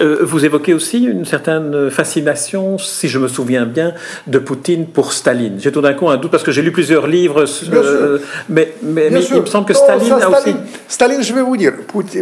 Euh, vous évoquez aussi une certaine fascination, si je me souviens bien, de Poutine pour Staline. J'ai tout d'un coup un doute parce que j'ai lu plusieurs livres, euh, mais, mais, il me semble que Staline a aussi. Staline, je vais vous dire,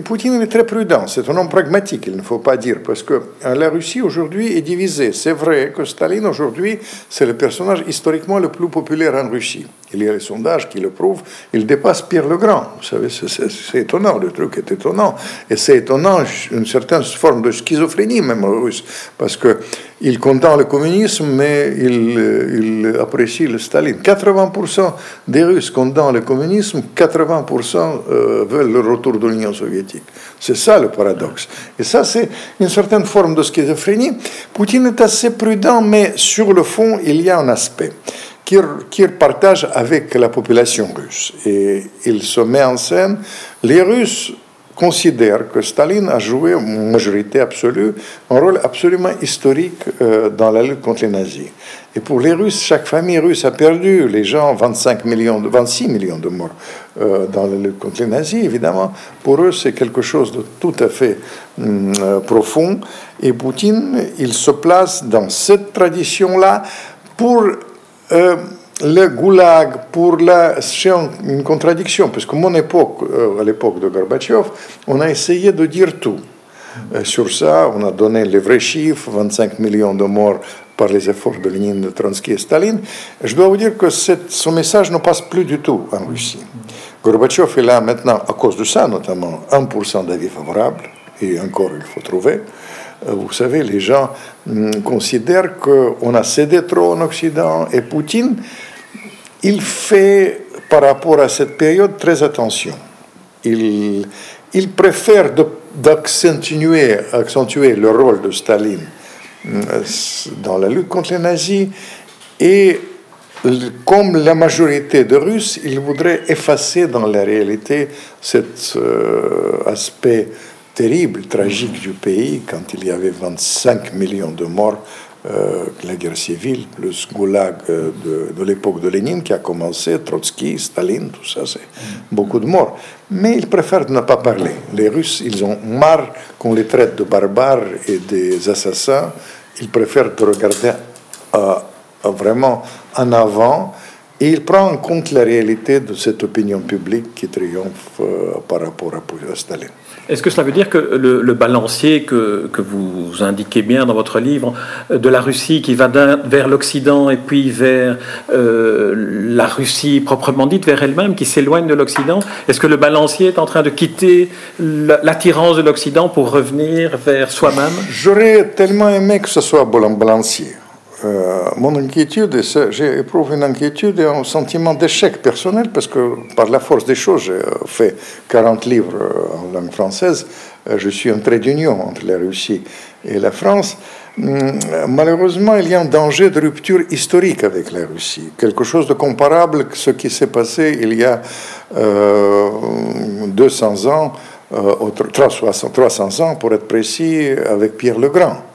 Poutine est très prudent, c'est un homme pragmatique, il ne faut pas dire, parce que la Russie aujourd'hui est divisée. C'est vrai que Staline aujourd'hui, c'est le personnage historiquement le plus populaire en Russie. Il y a les sondages qui le prouvent, il dépasse Pierre le Grand. Vous savez, c'est étonnant, le truc est étonnant. Et c'est étonnant, une certaine forme de schizophrénie même russe, parce qu'il condamne le communisme, mais il, il apprécie le Staline. 80% des Russes condamnent le communisme, 80% euh, veulent le retour de l'Union soviétique. C'est ça le paradoxe. Et ça, c'est une certaine forme de schizophrénie. Poutine est assez prudent, mais sur le fond, il y a un aspect qu'il partage avec la population russe. Et il se met en scène. Les Russes considèrent que Staline a joué, en majorité absolue, un rôle absolument historique euh, dans la lutte contre les nazis. Et pour les Russes, chaque famille russe a perdu, les gens, 25 millions, 26 millions de morts euh, dans la lutte contre les nazis, évidemment. Pour eux, c'est quelque chose de tout à fait hum, euh, profond. Et Poutine, il se place dans cette tradition-là pour le goulag pour la. C'est une contradiction, parce que mon époque, euh, à l'époque de Gorbatchev, on a essayé de dire tout. Euh, sur ça, on a donné les vrais chiffres 25 millions de morts par les efforts de Lénine, de Trotsky et Staline. Je dois vous dire que ce message ne passe plus du tout en Russie. Gorbatchev est là maintenant, à cause de ça notamment, 1% d'avis favorables, et encore il faut trouver. Euh, vous savez, les gens hum, considèrent qu'on a cédé trop en Occident et Poutine, il fait par rapport à cette période très attention. Il, préfère d'accentuer accentuer le rôle de Staline hum, dans la lutte contre les nazis et comme la majorité de Russes, il voudrait effacer dans la réalité cet euh, aspect terrible, tragique du pays, quand il y avait 25 millions de morts, euh, la guerre civile, le goulag euh, de, l'époque de Lénine qui a commencé, Trotsky, Staline, tout ça, c'est beaucoup de morts. Mais ils préfèrent ne pas parler. Les Russes, ils ont marre qu'on les traite de barbares et des assassins. Ils préfèrent de regarder euh, vraiment en avant et il prend en compte la réalité de cette opinion publique qui triomphe par rapport à Staline. Est-ce que cela veut dire que le, balancier que, que, vous indiquez bien dans votre livre euh, de la Russie qui va vers l'Occident et puis vers euh, la Russie proprement dite, vers elle-même, qui s'éloigne de l'Occident, est-ce que le balancier est en train de quitter l'attirance de l'Occident pour revenir vers soi-même? J'aurais tellement aimé que ce soit un balancier. Euh, mon inquiétude, j'éprouve une inquiétude et un sentiment d'échec personnel parce que par la force des choses, j'ai fait 40 livres euh, en langue française, euh, je suis un trait d'union entre la Russie et la France. Hum, malheureusement, il y a un danger de rupture historique avec la Russie, quelque chose de comparable à ce qui s'est passé il y a 200 ans, 300 ans pour être précis, avec Pierre le Grand.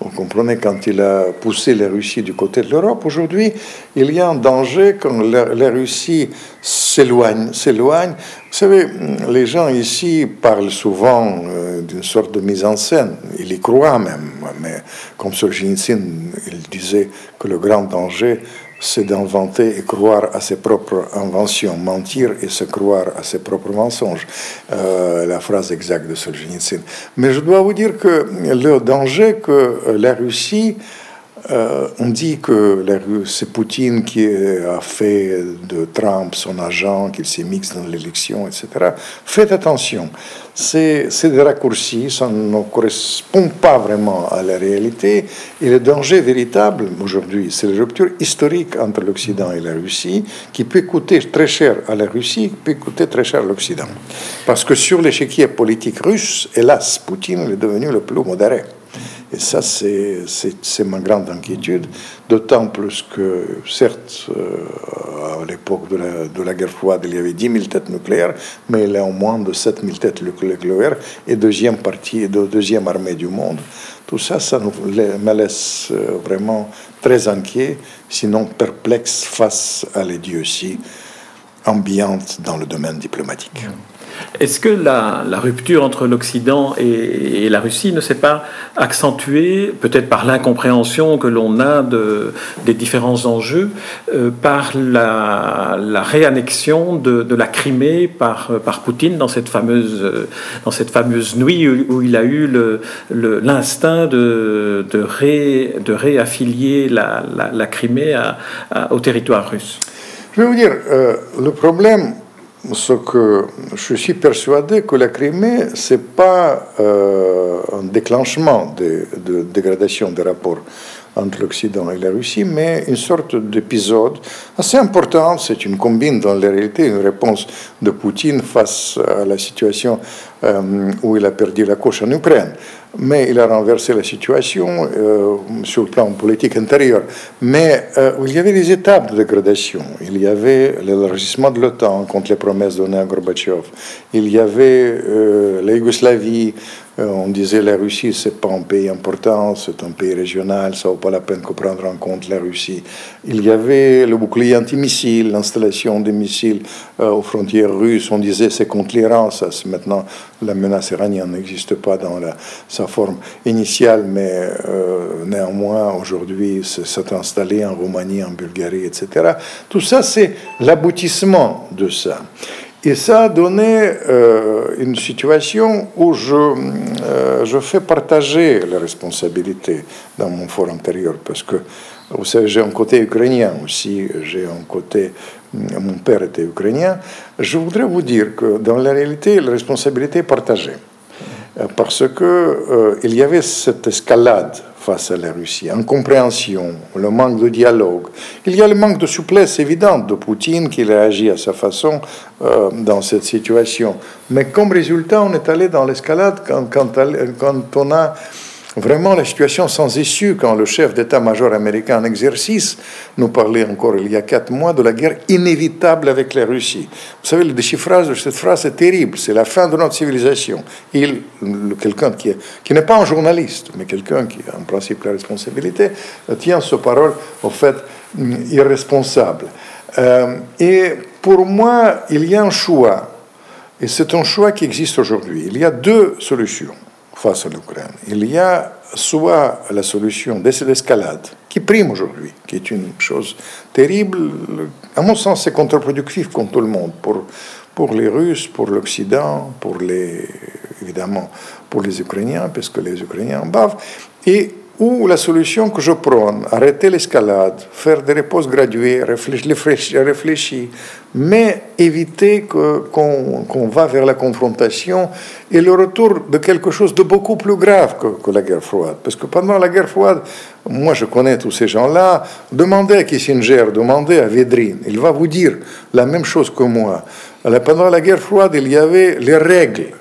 Vous comprenez, quand il a poussé la Russie du côté de l'Europe, aujourd'hui, il y a un danger quand la, Russie s'éloigne. Vous savez, les gens ici parlent souvent euh, d'une sorte de mise en scène. Ils y croient même. Mais comme Solzhenitsyn, il disait que le grand danger, c'est d'inventer et croire à ses propres inventions, mentir et se croire à ses propres mensonges. Euh, la phrase exacte de Solzhenitsyn. Mais je dois vous dire que le danger que la Russie euh, on dit que c'est Poutine qui a fait de Trump son agent, qu'il s'est mixé dans l'élection, etc. Faites attention, c'est des raccourcis, ça ne correspond pas vraiment à la réalité. Et le danger véritable aujourd'hui, c'est la rupture historique entre l'Occident et la Russie, qui peut coûter très cher à la Russie, peut coûter très cher à l'Occident. Parce que sur l'échiquier politique russe, hélas, Poutine est devenu le plus modéré. Et ça, c'est ma grande inquiétude, d'autant plus que, certes, euh, à l'époque de la, guerre froide, il y avait 10 000 têtes nucléaires, mais il y a au moins de 7 000 têtes nucléaires et deuxième partie, de deuxième armée du monde. Tout ça, ça nous, me laisse euh, vraiment très inquiet, sinon perplexe face à l'idiotie ambiante dans le domaine diplomatique. Est-ce que la, rupture entre l'Occident et, la Russie ne s'est pas accentuée, peut-être par l'incompréhension que l'on a de, des différents enjeux, euh, par la, réannexion de, la Crimée par, Poutine dans cette fameuse, dans cette fameuse nuit où, il a eu l'instinct de, de, ré, de réaffilier la, la, Crimée au territoire russe? Je vais vous dire, euh, le problème ce que je suis persuadé que la Crimée, ce n'est pas euh, un déclenchement de, dégradation des rapports entre l'Occident et la Russie, mais une sorte d'épisode assez important. C'est une combine dans la réalité, une réponse de Poutine face à la situation euh, où il a perdu la coche en Ukraine. Mais il a renversé la situation euh, sur le plan politique intérieur. Mais euh, il y avait des étapes de dégradation. Il y avait l'élargissement de l'OTAN contre les promesses données à Gorbatchev. Il y avait la Yougoslavie euh, on disait la Russie, c'est pas un pays important, c'est un pays régional, ça vaut pas la peine de prendre en compte la Russie. Il y avait le bouclier antimissile, l'installation des missiles euh, aux frontières russes. On disait c'est contre l'Iran, ça. Maintenant, la menace iranienne n'existe pas dans sa forme initiale, mais euh, néanmoins, aujourd'hui, c'est installé en Roumanie, en Bulgarie, etc. Tout ça, c'est l'aboutissement de ça. Et ça a donné euh, une situation où je, euh, je fais partager les responsabilités dans mon fort intérieur, parce que vous savez, j'ai un côté ukrainien aussi, j'ai un côté, mon père était ukrainien. Je voudrais vous dire que dans la réalité, la responsabilité est partagée, parce que euh, il y avait cette escalade face à la Russie, incompréhension, le manque de dialogue. Il y a le manque de souplesse évidente de Poutine qui réagit à sa façon euh, dans cette situation. Mais comme résultat, on est allé dans l'escalade quand, quand, quand on a vraiment la situation sans issue quand le chef d'état-major américain en exercice nous parlait encore il y a quatre mois de la guerre inévitable avec la Russie. Vous savez, le déchiffrage de cette phrase est terrible, c'est la fin de notre civilisation. Il, quelqu'un qui, n'est pas un journaliste, mais quelqu'un qui a en principe la responsabilité, tient ce parole au fait irresponsable. Euh, et pour moi, il y a un choix, et c'est un choix qui existe aujourd'hui. Il y a deux solutions face à l'Ukraine. Il y a soit la solution de cette escalade qui prime aujourd'hui, qui est une chose terrible. À mon sens, c'est contre-productif contre tout le monde, pour, pour les Russes, pour l'Occident, pour les, évidemment pour les Ukrainiens, parce que les Ukrainiens bavent. Et ou la solution que je prends, arrêter l'escalade, faire des réponses graduées, réfléchir, mais éviter qu'on va vers la confrontation et le retour de quelque chose de beaucoup plus grave que, la guerre froide. Parce que pendant la guerre froide, moi je connais tous ces gens-là, demandez à Kissinger, demandez à Védrine, il va vous dire la même chose que moi. Pendant la guerre froide, il y avait les règles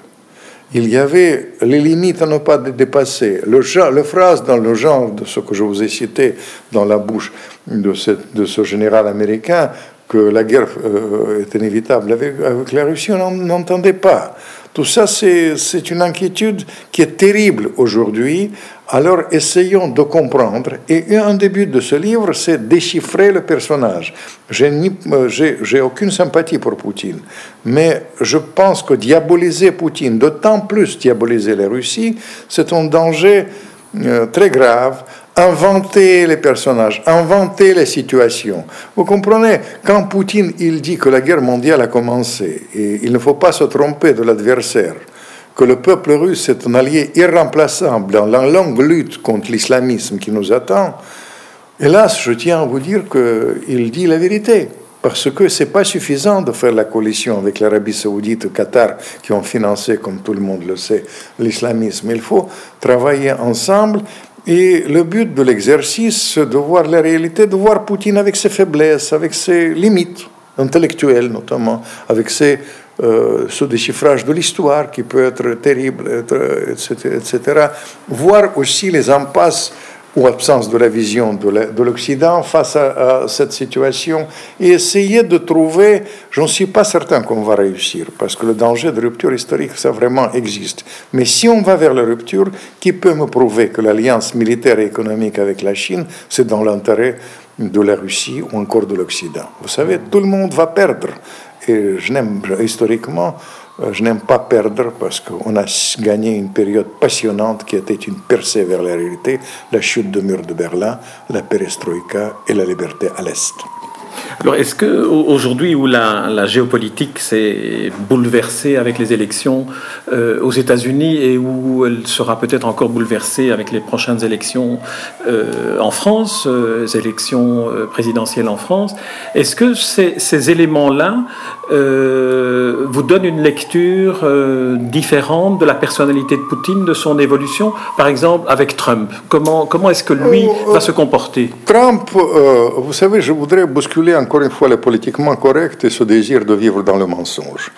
il y avait les limites à ne pas dépasser. Le, le phrase dans le genre de ce que je vous ai cité dans la bouche de, ce général américain, que la guerre euh, est inévitable avec la Russie, on n'entendait pas. Tout ça, c'est une inquiétude qui est terrible aujourd'hui alors essayons de comprendre. Et un des buts de ce livre, c'est déchiffrer le personnage. Je n'ai euh, aucune sympathie pour Poutine, mais je pense que diaboliser Poutine, d'autant plus diaboliser la Russie, c'est un danger euh, très grave. Inventer les personnages, inventer les situations. Vous comprenez, quand Poutine il dit que la guerre mondiale a commencé, et il ne faut pas se tromper de l'adversaire, que le peuple russe est un allié irremplaçable dans la longue lutte contre l'islamisme qui nous attend, hélas, je tiens à vous dire qu'il dit la vérité. Parce que ce n'est pas suffisant de faire la coalition avec l'Arabie saoudite et le Qatar, qui ont financé, comme tout le monde le sait, l'islamisme. Il faut travailler ensemble. Et le but de l'exercice, c'est de voir la réalité, de voir Poutine avec ses faiblesses, avec ses limites intellectuelles notamment, avec ses euh, ce déchiffrage de l'histoire qui peut être terrible, etc., etc. Voir aussi les impasses ou absence de la vision de l'Occident face à, cette situation et essayer de trouver, je ne suis pas certain qu'on va réussir, parce que le danger de rupture historique, ça vraiment existe. Mais si on va vers la rupture, qui peut me prouver que l'alliance militaire et économique avec la Chine, c'est dans l'intérêt de la Russie ou encore de l'Occident Vous savez, tout le monde va perdre. Et je n'aime historiquement je n'aime pas perdre parce qu'on a gagné une période passionnante qui était une percée vers la réalité, la chute du mur de Berlin, la perestroïka et la liberté à l'Est. Alors, est-ce qu'aujourd'hui, où la, géopolitique s'est bouleversée avec les élections euh, aux États-Unis et où elle sera peut-être encore bouleversée avec les prochaines élections euh, en France, euh, les élections présidentielles en France, est-ce que ces, éléments-là vous donnent une lecture différente de la personnalité de Poutine, de son évolution Par exemple, avec Trump, comment, comment est-ce que lui va se comporter? Trump, vous savez, je voudrais bousculer encore une fois le politiquement correct et ce désir de vivre dans le mensonge.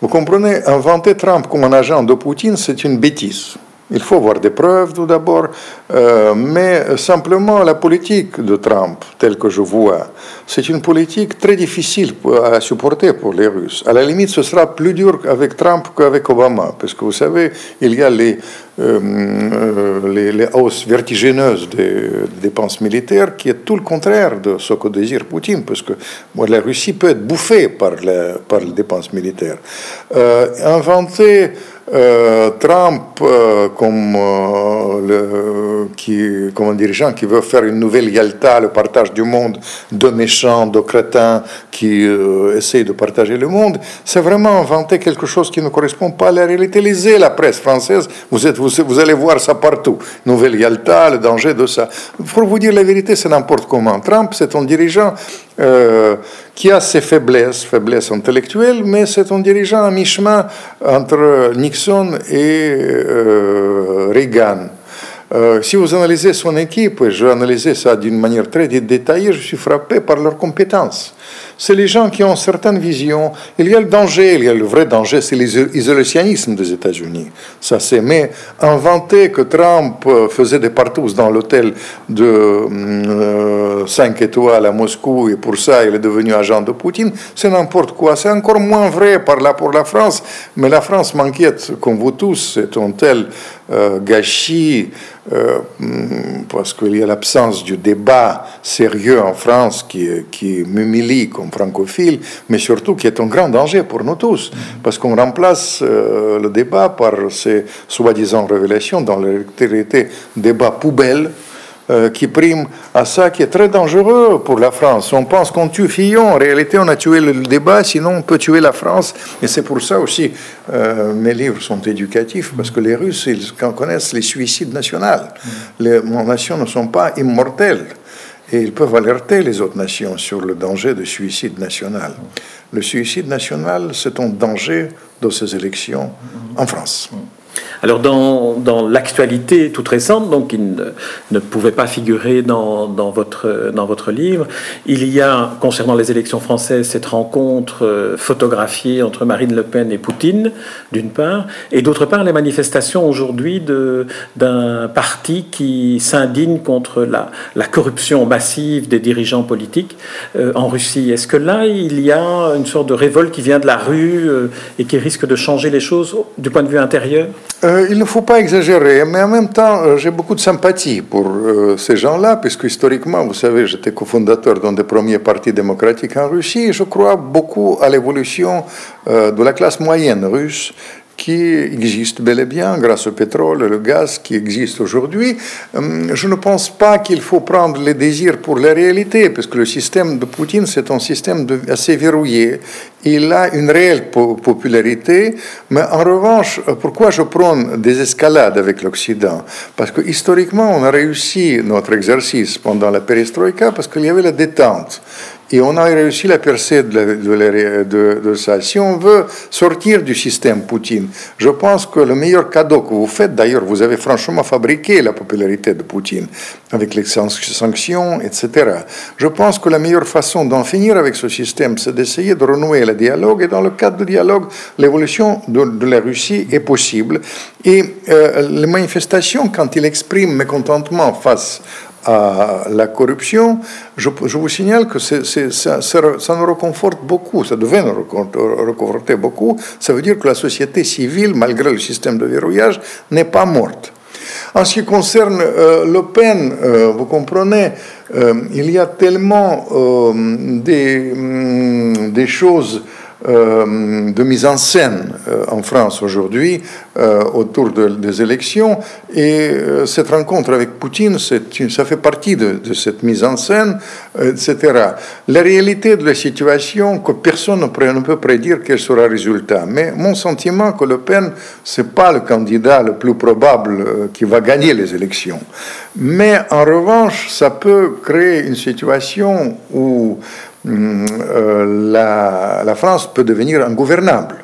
Vous comprenez, inventer Trump comme un agent de Poutine, c'est une bêtise. Il faut avoir des preuves tout d'abord, euh, mais simplement la politique de Trump, telle que je vois, c'est une politique très difficile à supporter pour les Russes. À la limite, ce sera plus dur avec Trump qu'avec Obama, parce que vous savez, il y a les, euh, euh, les, hausses vertigineuses des dépenses militaires qui est tout le contraire de ce que désire Poutine, parce que la Russie peut être bouffée par, par les dépenses militaires. inventer euh, Trump euh, comme, euh, le, qui, comme un dirigeant qui veut faire une nouvelle Yalta, le partage du monde, de méchants, de crétins qui essayent de partager le monde, c'est vraiment inventer quelque chose qui ne correspond pas à la réalité. Lisez la presse française, vous, êtes, vous, vous allez voir ça partout. Nouvelle Yalta, le danger de ça. Pour vous dire la vérité, c'est n'importe comment. Trump, c'est un dirigeant euh, qui a ses faiblesses, faiblesses intellectuelles, mais c'est un dirigeant à mi-chemin entre Nixon et euh, Reagan. Euh, si vous analysez son équipe, vais analyser ça d'une manière très détaillée, je suis frappé par leurs compétences c'est les gens qui ont certaines visions. Il y a le danger, il y a le vrai danger, c'est l'isolationnisme des États-Unis. Ça c'est, mais inventer que Trump euh, faisait des partous dans l'hôtel de 5 euh, étoiles à Moscou et pour ça il est devenu agent de Poutine, c'est n'importe quoi. C'est encore moins vrai par là pour la France, mais la France m'inquiète, comme vous tous, c'est un tel euh, gâchis euh, parce qu'il y a l'absence du débat sérieux en France qui, qui m'humilie comme francophile, mais surtout qui est un grand danger pour nous tous, parce qu'on remplace euh, le débat par ces soi-disant révélations dans la réalité débat poubelle euh, qui prime à ça, qui est très dangereux pour la France. On pense qu'on tue Fillon, en réalité on a tué le débat, sinon on peut tuer la France. Et c'est pour ça aussi euh, mes livres sont éducatifs, parce que les Russes, ils connaissent les suicides nationaux. Les nations ne sont pas immortelles. Et ils peuvent alerter les autres nations sur le danger de suicide national. Le suicide national, c'est un danger de ces élections en France. Alors dans, dans l'actualité toute récente, donc il ne, ne pouvait pas figurer dans, votre, livre, il y a, concernant les élections françaises, cette rencontre euh, photographiée entre Marine Le Pen et Poutine, d'une part, et d'autre part les manifestations aujourd'hui d'un parti qui s'indigne contre la, corruption massive des dirigeants politiques euh, en Russie. Est-ce que là, il y a une sorte de révolte qui vient de la rue euh, et qui risque de changer les choses du point de vue intérieur? Il ne faut pas exagérer, mais en même temps, euh, j'ai beaucoup de sympathie pour euh, ces gens-là, puisque historiquement, vous savez, j'étais cofondateur d'un des premiers partis démocratiques en Russie, et je crois beaucoup à l'évolution de la classe moyenne russe qui existe bel et bien grâce au pétrole et le gaz qui existe aujourd'hui. Hum, je ne pense pas qu'il faut prendre les désirs pour la réalité, parce que le système de Poutine, c'est un système assez verrouillé. Il a une réelle popularité, mais en revanche, pourquoi je prends des escalades avec l'Occident? Parce que historiquement, on a réussi notre exercice pendant la perestroïka parce qu'il y avait la détente. Et on a réussi la percée de, ça. Si on veut sortir du système Poutine, je pense que le meilleur cadeau que vous faites, d'ailleurs, vous avez franchement fabriqué la popularité de Poutine avec les sanctions, etc. Je pense que la meilleure façon d'en finir avec ce système, c'est d'essayer de renouer le dialogue. Et dans le cadre du dialogue, l'évolution de, la Russie est possible. Et euh, les manifestations, quand il exprime mécontentement face à la corruption, je, vous signale que ça, nous reconforte beaucoup, ça devait nous reconforter beaucoup. Ça veut dire que la société civile, malgré le système de verrouillage, n'est pas morte. En ce qui concerne euh, Le Pen, euh, vous comprenez, euh, il y a tellement des, mm, des choses euh, de mise en scène euh, en France aujourd'hui autour des élections. Et cette rencontre avec Poutine, ça fait partie de, cette mise en scène, etc. La réalité de la situation, que personne ne peut prédire quel sera le résultat. Mais mon sentiment que Le Pen, c'est pas le candidat le plus probable qui va gagner les élections. Mais en revanche, ça peut créer une situation où euh, la, la, France peut devenir ingouvernable.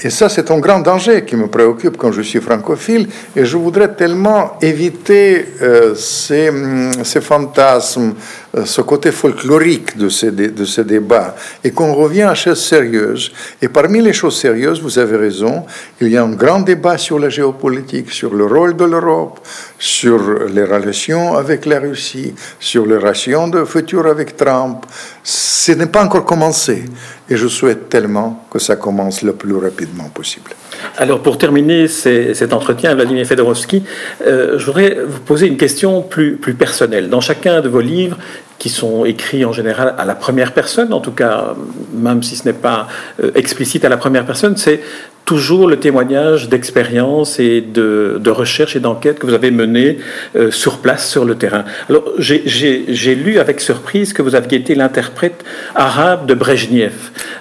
Et ça, c'est un grand danger qui me préoccupe quand je suis francophile. Et je voudrais tellement éviter euh, ces, hum, ces, fantasmes, euh, ce côté folklorique de ces, de débats, et qu'on revient à choses sérieuses. Et parmi les choses sérieuses, vous avez raison, il y a un grand débat sur la géopolitique, sur le rôle de l'Europe, sur les relations avec la Russie, sur les relations de futur avec Trump. Ce n'est pas encore commencé. Et je souhaite tellement que ça commence le plus rapidement possible. Alors pour terminer cet entretien, Vladimir Fedorovski, euh, je voudrais vous poser une question plus, plus personnelle. Dans chacun de vos livres, qui sont écrits en général à la première personne, en tout cas, même si ce n'est pas euh, explicite à la première personne, c'est toujours le témoignage d'expérience et de, recherche et d'enquête que vous avez mené euh, sur place, sur le terrain. Alors, j'ai lu avec surprise que vous aviez été l'interprète arabe de Brejnev.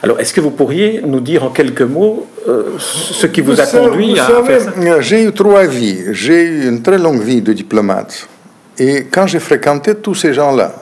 Alors, est-ce que vous pourriez nous dire en quelques mots euh, ce qui vous, a conduit à faire ça? J'ai eu trois vies. J'ai eu une très longue vie de diplomate. Et quand j'ai fréquenté tous ces gens-là,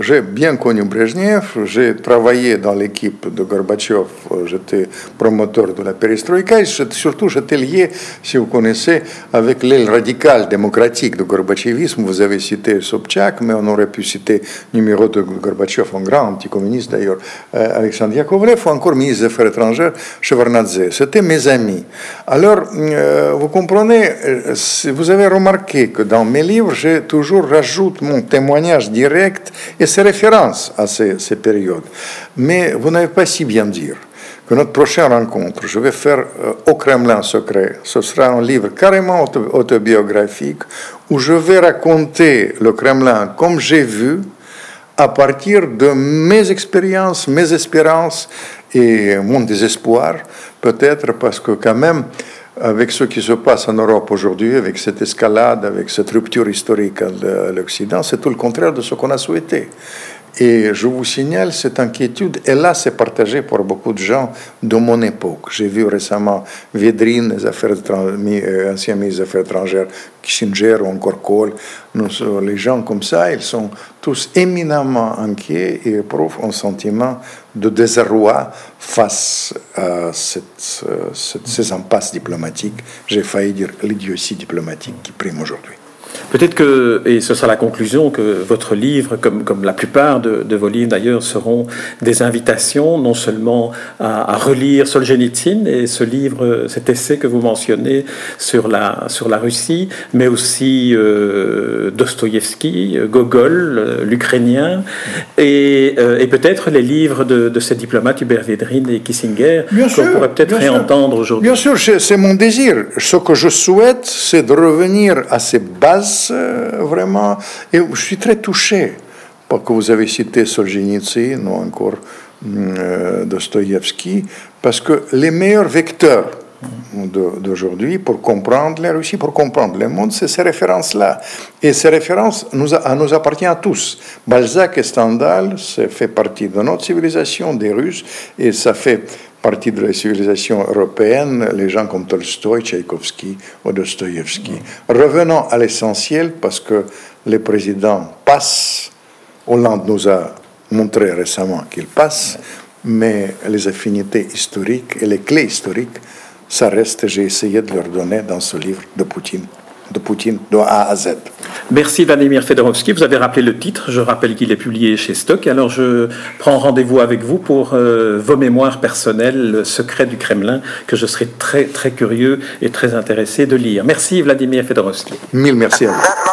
j'ai bien connu Brezhnev, j'ai travaillé dans l'équipe de Gorbatchev, j'étais promoteur de la perestroïka, et surtout j'étais lié, si vous connaissez, avec l'aile radicale démocratique du gorbatchevisme. Vous avez cité Sobchak, mais on aurait pu citer numéro de Gorbatchev, un grand anticommuniste d'ailleurs, euh, Alexandre Yakovlev, ou encore ministre des Affaires étrangères, Shevardnadze. C'était mes amis. Alors, euh, vous comprenez, euh, vous avez remarqué que dans mes livres, j'ai toujours rajouté mon témoignage direct et ses références à ces, périodes. Mais vous n'avez pas si bien dire que notre prochaine rencontre, je vais faire euh, au Kremlin secret, ce sera un livre carrément autobiographique où je vais raconter le Kremlin comme j'ai vu à partir de mes expériences, mes espérances et mon désespoir, peut-être parce que quand même, avec ce qui se passe en Europe aujourd'hui, avec cette escalade, avec cette rupture historique à l'Occident, c'est tout le contraire de ce qu'on a souhaité. Et je vous signale cette inquiétude, et là c'est partagé par beaucoup de gens de mon époque. J'ai vu récemment Védrine, les affaires euh, ancien ministre des Affaires étrangères, Kissinger ou encore Kohl. les gens comme ça, ils sont tous éminemment inquiets et éprouvent un sentiment de désarroi face à euh, ces impasses diplomatiques. J'ai failli dire l'idiotie diplomatique qui prime aujourd'hui. Peut-être que, et ce sera la conclusion, que votre livre, comme, comme la plupart de, vos livres d'ailleurs, seront des invitations non seulement à, relire Solzhenitsyn et ce livre, cet essai que vous mentionnez sur la, sur la Russie, mais aussi euh, Dostoïevski, Gogol, euh, l'Ukrainien, et, euh, et peut-être les livres de, de, ces diplomates Hubert Védrine et Kissinger, qu'on pourrait peut-être réentendre aujourd'hui. Bien sûr, c'est mon désir. Ce que je souhaite, c'est de revenir à ces bases euh, vraiment. Et je suis très touché parce que vous avez cité Solzhenitsyn ou encore mm, euh, Dostoïevski, parce que les meilleurs vecteurs d'aujourd'hui pour comprendre la Russie, pour comprendre le monde, c'est ces références-là. Et ces références nous, nous appartiennent à tous. Balzac et Stendhal, ça fait partie de notre civilisation, des Russes, et ça fait partie de la civilisation européenne, les gens comme Tolstoï, Tchaïkovski ou Dostoïevski. Revenons à l'essentiel parce que les présidents passent. Hollande nous a montré récemment qu'il passe, mais les affinités historiques et les clés historiques, ça reste, j'ai essayé de leur donner dans ce livre de Poutine de Poutine de A à Z. Merci Vladimir Fedorovski. Vous avez rappelé le titre. Je rappelle qu'il est publié chez Stock. Alors je prends rendez-vous avec vous pour euh, vos mémoires personnelles, le secret du Kremlin, que je serai très très curieux et très intéressé de lire. Merci Vladimir Fedorovski. Mille merci à vous.